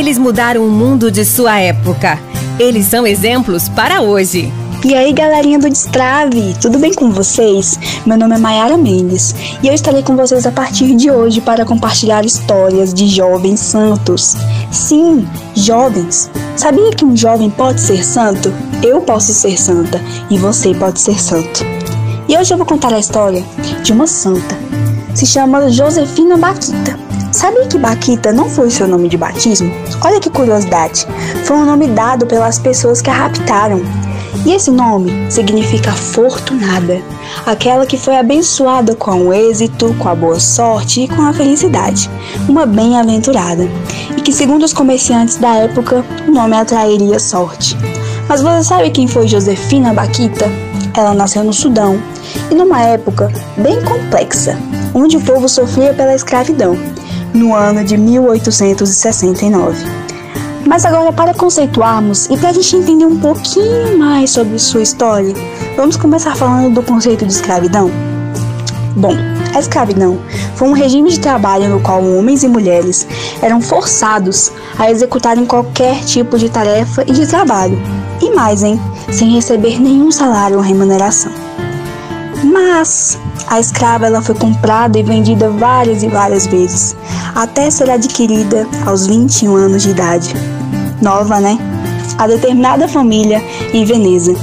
Eles mudaram o mundo de sua época. Eles são exemplos para hoje. E aí, galerinha do Destrave, tudo bem com vocês? Meu nome é Mayara Mendes e eu estarei com vocês a partir de hoje para compartilhar histórias de jovens santos. Sim, jovens. Sabia que um jovem pode ser santo? Eu posso ser santa e você pode ser santo. E hoje eu vou contar a história de uma santa. Se chama Josefina Baquita. Sabia que Baquita não foi seu nome de batismo? Olha que curiosidade. Foi um nome dado pelas pessoas que a raptaram. E esse nome significa afortunada, aquela que foi abençoada com o êxito, com a boa sorte e com a felicidade, uma bem-aventurada, e que, segundo os comerciantes da época, o nome atrairia sorte. Mas você sabe quem foi Josefina Baquita? Ela nasceu no Sudão e numa época bem complexa, onde o povo sofria pela escravidão, no ano de 1869. Mas agora, para conceituarmos e para a gente entender um pouquinho mais sobre sua história, vamos começar falando do conceito de escravidão? Bom, a escravidão foi um regime de trabalho no qual homens e mulheres eram forçados a executarem qualquer tipo de tarefa e de trabalho, e mais, hein, sem receber nenhum salário ou remuneração. Mas a escrava ela foi comprada e vendida várias e várias vezes, até ser adquirida aos 21 anos de idade. Nova, né? A determinada família em Veneza.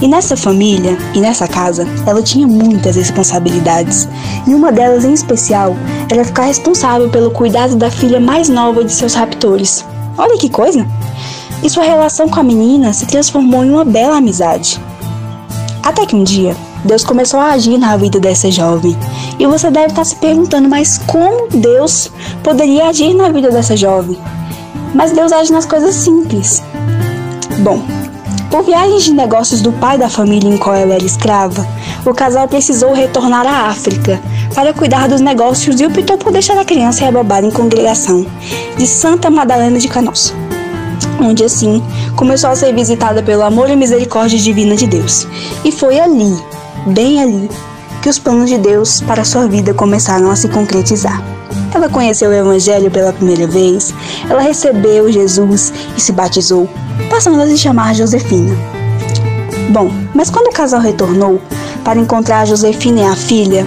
E nessa família e nessa casa, ela tinha muitas responsabilidades. E uma delas em especial era ficar responsável pelo cuidado da filha mais nova de seus raptores. Olha que coisa! E sua relação com a menina se transformou em uma bela amizade. Até que um dia, Deus começou a agir na vida dessa jovem. E você deve estar se perguntando, mas como Deus poderia agir na vida dessa jovem? Mas Deus age nas coisas simples. Bom, por viagens de negócios do pai da família em qual ela era escrava, o casal precisou retornar à África para cuidar dos negócios e optou por deixar a criança rebobada em congregação de Santa Madalena de Canossa, onde assim começou a ser visitada pelo amor e misericórdia divina de Deus. E foi ali bem ali, que os planos de Deus para sua vida começaram a se concretizar. Ela conheceu o Evangelho pela primeira vez, ela recebeu Jesus e se batizou, passando a se chamar Josefina. Bom, mas quando o casal retornou para encontrar Josefina e a filha,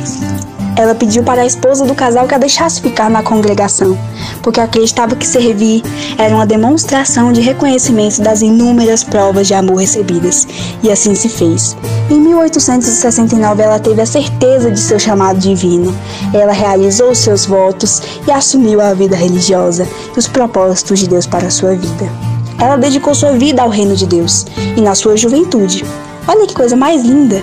ela pediu para a esposa do casal que a deixasse ficar na congregação, porque acreditava que servir era uma demonstração de reconhecimento das inúmeras provas de amor recebidas, e assim se fez. Em 1869, ela teve a certeza de seu chamado divino. Ela realizou seus votos e assumiu a vida religiosa e os propósitos de Deus para a sua vida. Ela dedicou sua vida ao reino de Deus e na sua juventude. Olha que coisa mais linda!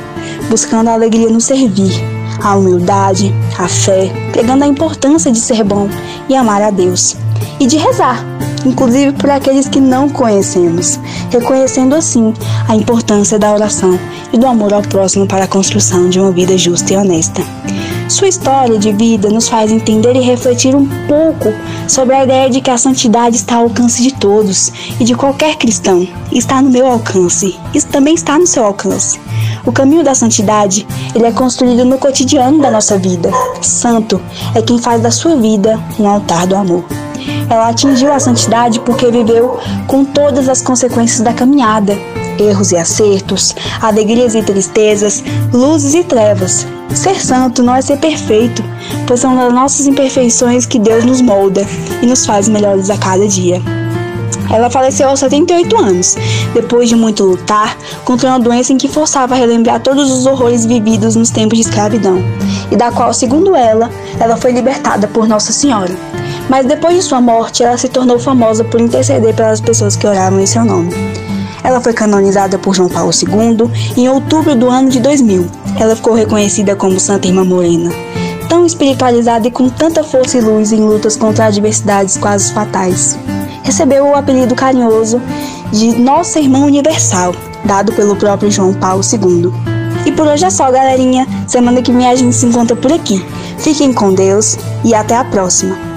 Buscando a alegria no servir, a humildade, a fé, pregando a importância de ser bom e amar a Deus, e de rezar, inclusive por aqueles que não conhecemos, reconhecendo assim a importância da oração e do amor ao próximo para a construção de uma vida justa e honesta. Sua história de vida nos faz entender e refletir um pouco sobre a ideia de que a santidade está ao alcance de todos e de qualquer cristão. Está no meu alcance. Isso também está no seu alcance. O caminho da santidade, ele é construído no cotidiano da nossa vida. Santo é quem faz da sua vida um altar do amor. Ela atingiu a santidade porque viveu com todas as consequências da caminhada, erros e acertos, alegrias e tristezas, luzes e trevas. Ser santo não é ser perfeito, pois são das nossas imperfeições que Deus nos molda e nos faz melhores a cada dia. Ela faleceu aos 78 anos, depois de muito lutar contra uma doença em que forçava a relembrar todos os horrores vividos nos tempos de escravidão, e da qual, segundo ela, ela foi libertada por Nossa Senhora. Mas depois de sua morte, ela se tornou famosa por interceder pelas pessoas que oravam em seu nome. Ela foi canonizada por João Paulo II em outubro do ano de 2000. Ela ficou reconhecida como Santa Irmã Morena. Tão espiritualizada e com tanta força e luz em lutas contra adversidades quase fatais recebeu o apelido carinhoso de Nossa Irmã Universal, dado pelo próprio João Paulo II. E por hoje é só, galerinha. Semana que vem a gente se encontra por aqui. Fiquem com Deus e até a próxima.